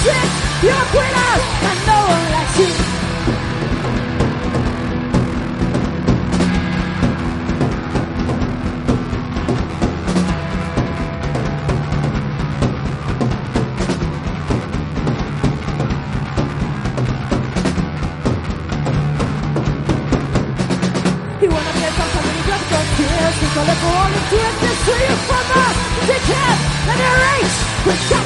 shit, you're a quitter, and no one likes you. You wanna you call it for all into it, this to you from us Dickhead, let me erase Quit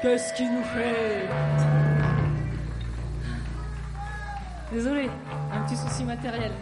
Qu'est-ce qu'il nous fait? Désolé, un petit souci matériel.